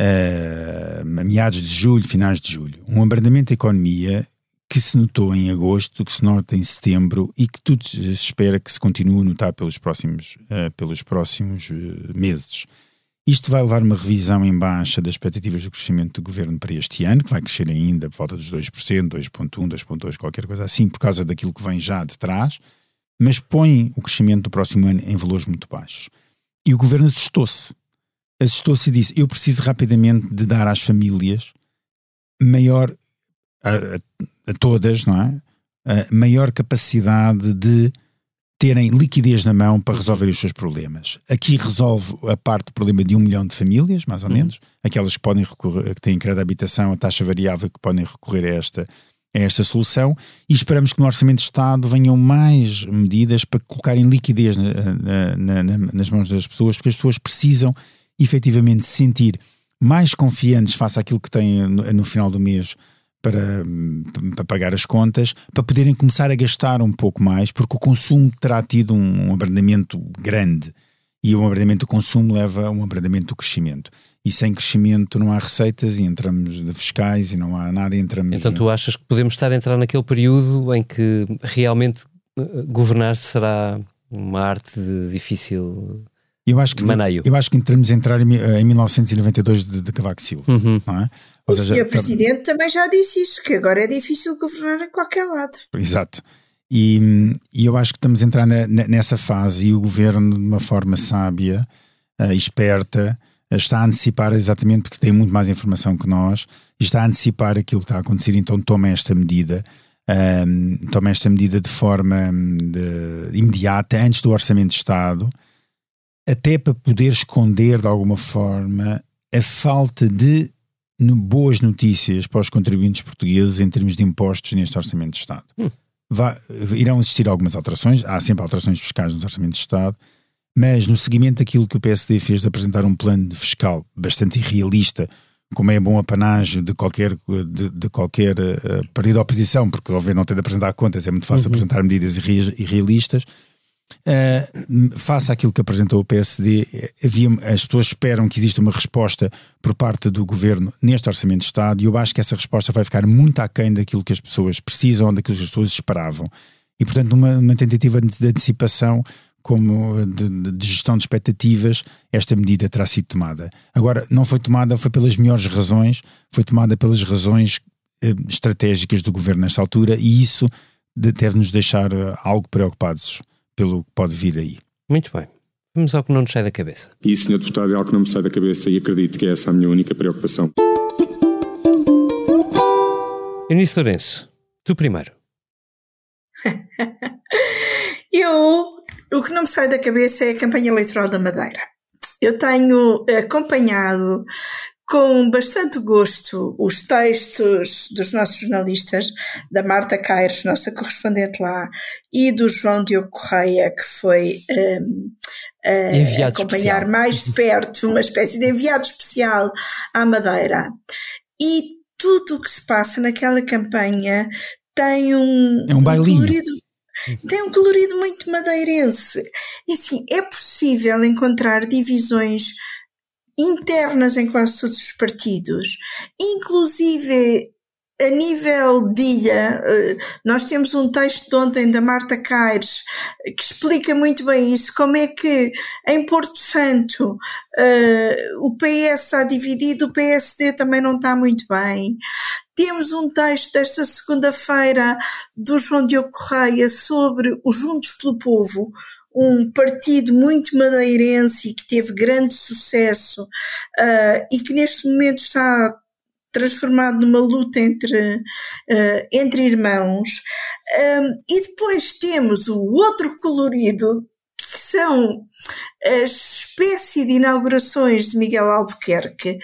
S3: Uh, meados de julho, finais de julho. Um abrandamento da economia que se notou em agosto, que se nota em setembro e que tudo se espera que se continue a notar pelos próximos, uh, pelos próximos uh, meses. Isto vai levar uma revisão em baixa das expectativas do crescimento do governo para este ano, que vai crescer ainda por volta dos 2%, 2,1%, 2,2%, qualquer coisa assim, por causa daquilo que vem já de trás, mas põe o crescimento do próximo ano em valores muito baixos. E o governo assustou-se. Assustou-se e disse: Eu preciso rapidamente de dar às famílias maior, a, a, a todas, não é? A maior capacidade de terem liquidez na mão para resolver os seus problemas. Aqui resolve a parte do problema de um milhão de famílias, mais ou uhum. menos, aquelas que podem recorrer, que têm crédito de habitação, a taxa variável, que podem recorrer a esta, a esta solução, e esperamos que no Orçamento de Estado venham mais medidas para colocarem liquidez na, na, na, nas mãos das pessoas, porque as pessoas precisam efetivamente sentir mais confiantes face àquilo que têm no, no final do mês para, para pagar as contas, para poderem começar a gastar um pouco mais, porque o consumo terá tido um, um abrandamento grande e um abrandamento do consumo leva a um abrandamento do crescimento. E sem crescimento não há receitas e entramos de fiscais e não há nada e entramos...
S1: Então tu achas que podemos estar a entrar naquele período em que realmente eh, governar será uma arte difícil
S3: eu acho que,
S1: Maneio.
S3: Eu acho que entramos a entrar em, em 1992 de, de Cavaco Silva.
S1: Uhum.
S3: Não é?
S9: o seja, senhor Presidente também já disse isso, que agora é difícil governar em qualquer lado.
S3: Exato. E, e eu acho que estamos a entrar na, nessa fase e o governo, de uma forma sábia, uh, esperta, uh, está a antecipar exatamente porque tem muito mais informação que nós e está a antecipar aquilo que está a acontecer. Então toma esta medida. Um, eh, toma esta medida de forma de, imediata, antes do Orçamento de Estado, até para poder esconder de alguma forma a falta de boas notícias para os contribuintes portugueses em termos de impostos neste Orçamento de Estado. Hum. Vai, irão existir algumas alterações, há sempre alterações fiscais nos Orçamentos de Estado, mas no seguimento daquilo que o PSD fez de apresentar um plano fiscal bastante irrealista, como é bom apanágio de qualquer, de, de qualquer uh, partido da oposição, porque obviamente não tem de apresentar contas, é muito fácil uhum. apresentar medidas irrealistas, Uh, face àquilo que apresentou o PSD, havia, as pessoas esperam que exista uma resposta por parte do governo neste Orçamento de Estado e eu acho que essa resposta vai ficar muito aquém daquilo que as pessoas precisam, daquilo que as pessoas esperavam. E, portanto, numa, numa tentativa de, antecipação, como de, de, gestão de expectativas, esta medida terá sido tomada. Agora, não foi tomada, foi pelas melhores razões, foi tomada pelas razões eh, estratégicas do governo nesta altura e isso deve nos deixar algo preocupados pelo que pode vir aí.
S1: Muito bem. Vamos ao que não nos sai da cabeça.
S11: E, Sr. Deputado, é algo que não me sai da cabeça e acredito que é essa a minha única preocupação.
S1: Eunice Lourenço, tu primeiro.
S9: Eu, o que não me sai da cabeça é a campanha eleitoral da Madeira. Eu tenho acompanhado com bastante gosto os textos dos nossos jornalistas, da Marta Caires, nossa correspondente lá, e do João Diogo Correia, que foi um, uh, acompanhar especial. mais de perto uma espécie de enviado especial à Madeira. E tudo o que se passa naquela campanha tem um,
S3: é um, um
S9: colorido tem um colorido muito madeirense. E assim, é possível encontrar divisões internas em quase todos os partidos, inclusive a nível de ilha, eh, nós temos um texto de ontem da Marta Caires que explica muito bem isso, como é que em Porto Santo uh, o PS está dividido, o PSD também não está muito bem. Temos um texto desta segunda-feira do João Diogo Correia sobre os Juntos pelo Povo, um partido muito madeirense e que teve grande sucesso uh, e que neste momento está transformado numa luta entre, uh, entre irmãos. Um, e depois temos o outro colorido que são a espécie de inaugurações de Miguel Albuquerque,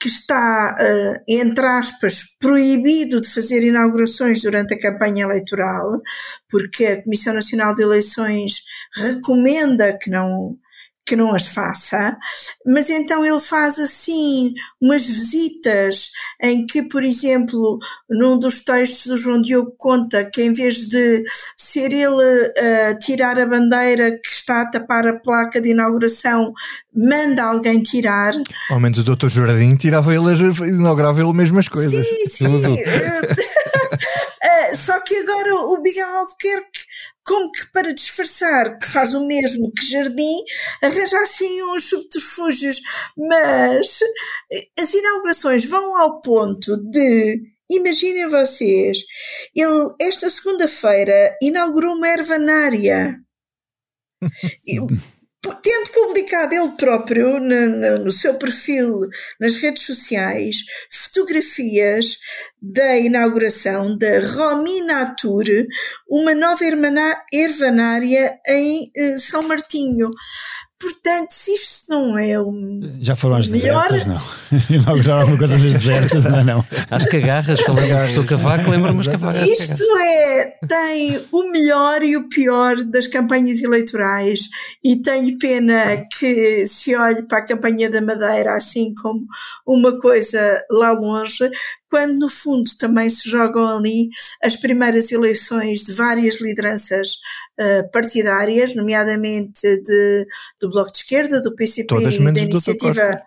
S9: que está, uh, entre aspas, proibido de fazer inaugurações durante a campanha eleitoral, porque a Comissão Nacional de Eleições recomenda que não, que não as faça, mas então ele faz assim umas visitas em que, por exemplo, num dos textos do João Diogo conta que em vez de ser ele a tirar a bandeira que está a tapar a placa de inauguração, manda alguém tirar.
S10: Ao menos o Dr. Jardim tirava ele, inaugurava ele mesmo as coisas.
S9: Sim, sim. só que agora o Miguel Albuquerque como que para disfarçar que faz o mesmo que Jardim, arranja assim uns subterfúgios. Mas as inaugurações vão ao ponto de. Imaginem vocês, ele esta segunda-feira inaugurou uma ervanária. tendo publicado ele próprio no, seu perfil nas redes sociais fotografias da inauguração da Rominatur, uma nova ervanária em eh, São Martinho. Portanto, se isto não é um.
S3: Já foram às melhor... desertas, não? Inauguraram alguma coisa nas desertas, não, não.
S1: Às cagarras, falando do professor Cavaco, lembra-me as cagarras.
S9: Isto é, tem o melhor e o pior das campanhas eleitorais e tenho pena que se olhe para a campanha da Madeira assim como uma coisa lá longe, quando no fundo também se jogam ali as primeiras eleições de várias lideranças uh, partidárias, nomeadamente de, do Bloco de Esquerda, do PCP
S10: todas
S9: e da iniciativa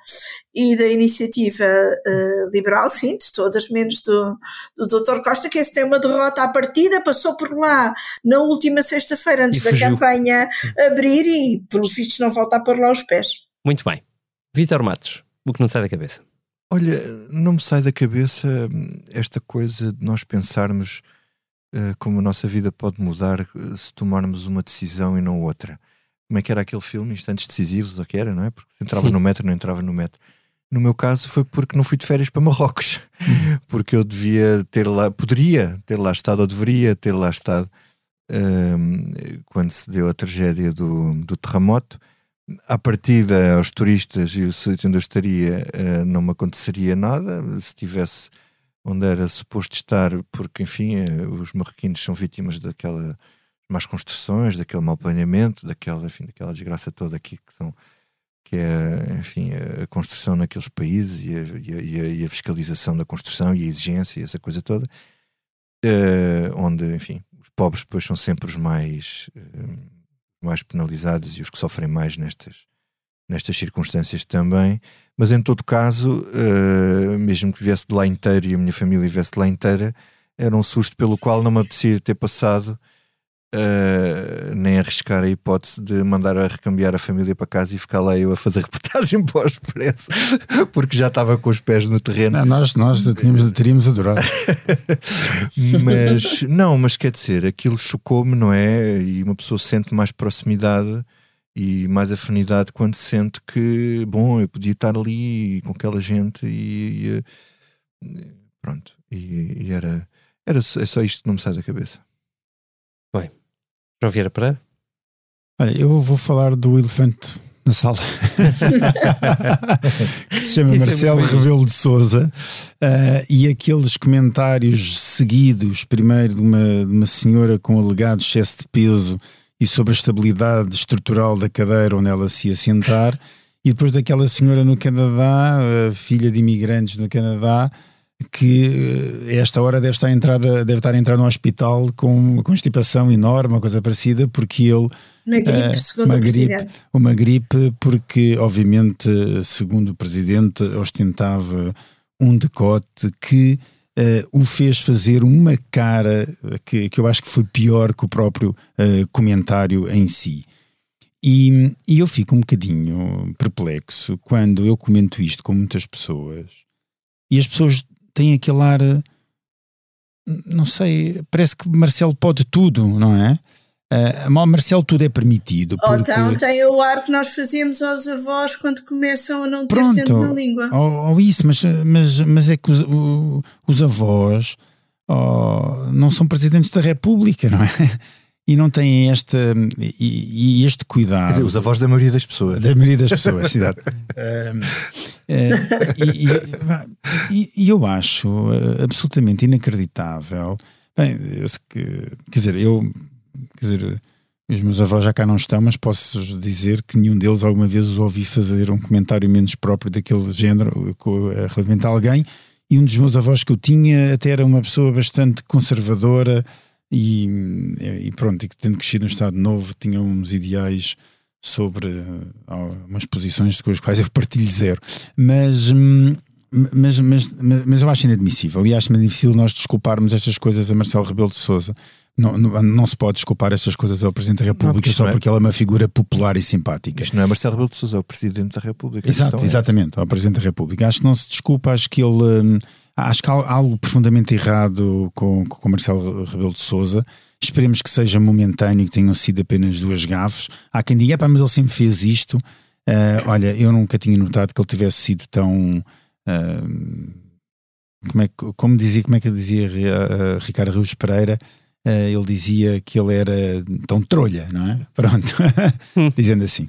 S9: e da iniciativa uh, liberal, sim, de todas, menos do, do Dr. Costa, que esse tem uma derrota à partida, passou por lá na última sexta-feira antes da campanha abrir e, pelos vistos, não volta a pôr lá os pés.
S1: Muito bem. Vítor Matos, o que não sai da cabeça?
S10: Olha, não me sai da cabeça hum, esta coisa de nós pensarmos uh, como a nossa vida pode mudar uh, se tomarmos uma decisão e não outra. Como é que era aquele filme, Instantes Decisivos, ou que era, não é? Porque se entrava Sim. no metro, não entrava no metro. No meu caso foi porque não fui de férias para Marrocos, uhum. porque eu devia ter lá, poderia ter lá estado, ou deveria ter lá estado, uh, quando se deu a tragédia do, do terremoto à partida aos turistas e o sítio onde eu estaria uh, não me aconteceria nada. Se estivesse onde era suposto estar, porque enfim uh, os marroquinos são vítimas daquela más construções, daquele mau planeamento, daquela, enfim, daquela desgraça toda aqui que são que é enfim a construção naqueles países e a, e a, e a fiscalização da construção e a exigência e essa coisa toda uh, onde enfim os pobres depois são sempre os mais mais penalizados e os que sofrem mais nestas, nestas circunstâncias também. Mas em todo caso, uh, mesmo que viesse de lá inteiro e a minha família viesse de lá inteira, era um susto pelo qual não me apetecia ter passado Uh, nem arriscar a hipótese de mandar a recambiar a família para casa e ficar lá eu a fazer reportagem para o Expresso, porque já estava com os pés no terreno.
S3: Não, nós nós tínhamos, teríamos adorado.
S10: mas não, mas quer dizer, aquilo chocou-me, não é? E uma pessoa sente mais proximidade e mais afinidade quando sente que, bom, eu podia estar ali com aquela gente e, e pronto, e, e era Era, é só isto que não me sai da cabeça.
S1: João Vieira Pereira?
S3: Olha, eu vou falar do elefante na sala. Que se chama
S1: Isso é
S3: Marcelo
S1: bem
S3: Rebelo de Souza. E aqueles comentários seguidos, primeiro de uma, de uma senhora com alegado excesso de peso e sobre a estabilidade estrutural da cadeira onde ela se ia sentar, e depois daquela senhora no Canadá, a filha de imigrantes no Canadá, que eh, a esta hora deve estar, entrada, deve estar a entrar no hospital com uma constipação enorme, uma coisa parecida, porque ele.
S9: Uma gripe,
S3: eh,
S9: segundo
S3: uma
S9: o
S3: gripe,
S9: presidente.
S3: uma gripe, porque, obviamente, segundo o presidente, ostentava um decote que eh, o fez fazer uma cara que, que eu acho que foi pior que o próprio eh, comentário em si. E, e eu fico um bocadinho perplexo quando eu comento isto com muitas pessoas e as pessoas têm aquele ar, eh, não sei, parece que Marcelo pode tudo, não é? Uh, Marcelo tudo é permitido.
S9: Ou
S3: Porque...
S9: então tem o ar que nós fazíamos aos avós quando começam a não ter
S3: Pronto,
S9: tempo na língua.
S3: Ou, ou isso, mas, mas, mas é que os, o- os avós oh, não são presidentes da República, não é? E não têm esta, e, e este cuidado.
S10: Quer dizer, os avós da maioria das pessoas.
S3: Da maioria das pessoas, exato. Um, eh, e, e- eu acho eh, absolutamente inacreditável. Bem, eu sei que, quer dizer, eu, quer dizer, os meus avós já cá não estão, mas posso dizer que nenhum deles alguma vez os ouvi fazer um comentário menos próprio daquele género eh, relativamente a alguém. E um dos meus avós que eu tinha até era uma pessoa bastante conservadora e, e pronto, e que tendo crescido no Estado Novo tinha uns ideais sobre ah, umas posições com as quais eu partilho zero. Mas, hum, mas, mas, mas, mas eu acho inadmissível e acho-me difícil nós desculparmos estas coisas a Marcelo Rebelo de Souza. Não, não, não se pode desculpar estas coisas ao Presidente da República
S10: porque isto
S3: só
S10: não é-
S3: porque ele é uma figura popular e simpática.
S10: Isto não é Marcelo Rebelo de Sousa, é o Presidente da República.
S3: Exato,
S10: é
S3: exatamente, ao Presidente da República. Acho que não se desculpa, acho que ele. Acho que há algo profundamente errado com, com o Marcelo Rebelo de Souza. Esperemos que seja momentâneo, que tenham sido apenas duas gafes. Há quem diga, "Epá, mas ele sempre fez isto. Ah, olha, eu nunca tinha notado que ele tivesse sido tão. ah, como, é, como dizia, como é que dizia ah, Ricardo Rios Pereira? Ele dizia que ele era tão trolha, não é? Pronto, dizendo assim.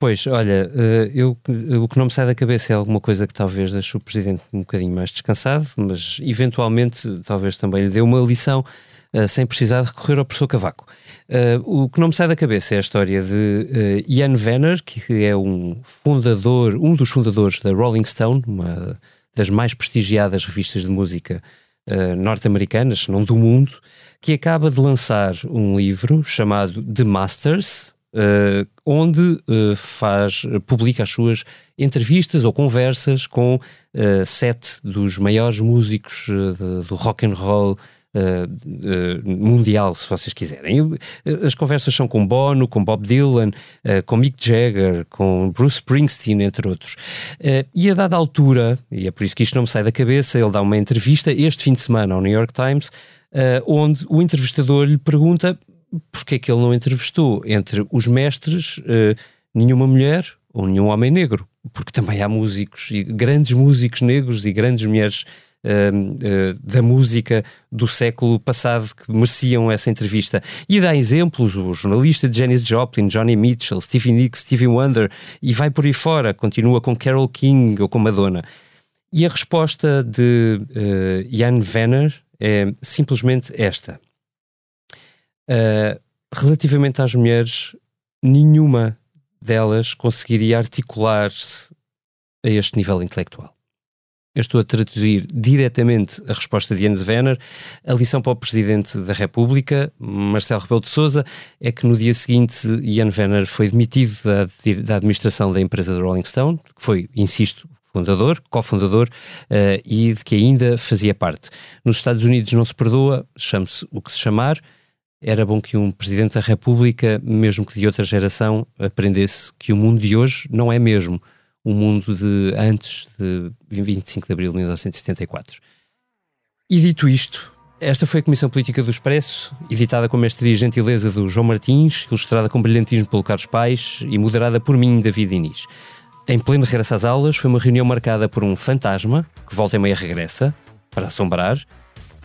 S1: Pois, olha, eh, eu, o que não me sai da cabeça é alguma coisa que talvez deixe o Presidente um bocadinho mais descansado, mas eventualmente talvez também lhe dê uma lição eh, sem precisar de recorrer ao professor Cavaco. Eh, o que não me sai da cabeça é a história de eh, Ian Venner, que é um fundador, um dos fundadores da Rolling Stone, uma das mais prestigiadas revistas de música eh, norte-americanas, não do mundo, que acaba de lançar um livro chamado The Masters, eh, onde eh, faz, publica as suas entrevistas ou conversas com eh, sete dos maiores músicos de- do rock and roll mundial, se vocês quiserem. As conversas são com Bono, com Bob Dylan, com Mick Jagger, com Bruce Springsteen, entre outros. E a dada altura, e é por isso que isto não me sai da cabeça, ele dá uma entrevista este fim de semana ao New York Times, onde o entrevistador lhe pergunta porque é que ele não entrevistou entre os mestres eh, nenhuma mulher ou nenhum homem negro, porque também há músicos, e grandes músicos negros e grandes mulheres eh, eh, da música do século passado que mereciam essa entrevista. E dá exemplos, o jornalista de Janis Joplin, Johnny Mitchell, Stevie Nicks, Stevie Wonder, e vai por aí fora, continua com Carole King ou com Madonna. E a resposta de eh, Jan Venner é simplesmente esta. Uh, relativamente às mulheres, nenhuma delas conseguiria articular-se a este nível intelectual. Eu estou a traduzir diretamente a resposta de Jens Venner. A lição para o Presidente da República, Marcelo Rebelo de Sousa, é que no dia seguinte Jan Venner foi demitido da, da administração da empresa da Rolling Stone, que foi, insisto, fundador, cofundador, uh, e de que ainda fazia parte. Nos Estados Unidos não se perdoa, chame-se o que se chamar, era bom que um Presidente da República, mesmo que de outra geração, aprendesse que o mundo de hoje não é mesmo o mundo de antes de 25 de abril de 1974. E dito isto, esta foi a Comissão Política do Expresso, editada com mestria e gentileza do João Martins, ilustrada com brilhantismo pelo Carlos Paes e moderada por mim, David Inês. Em pleno regresso às aulas, foi uma reunião marcada por um fantasma, que volta e meia regressa, para assombrar,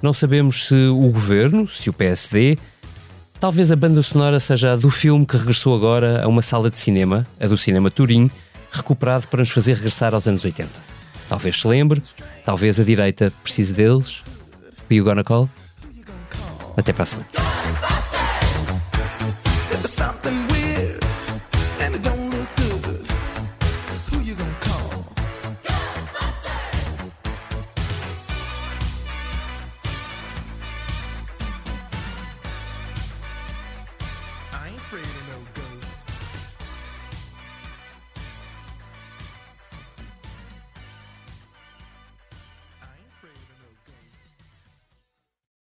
S1: Não sabemos se o governo, se o PSD, talvez a banda sonora seja a do filme que regressou agora a uma sala de cinema, a do Cinema Turim, recuperado para nos fazer regressar aos anos 80. Talvez se lembre, talvez a direita precise deles. Who you gonna call? Até para a semana.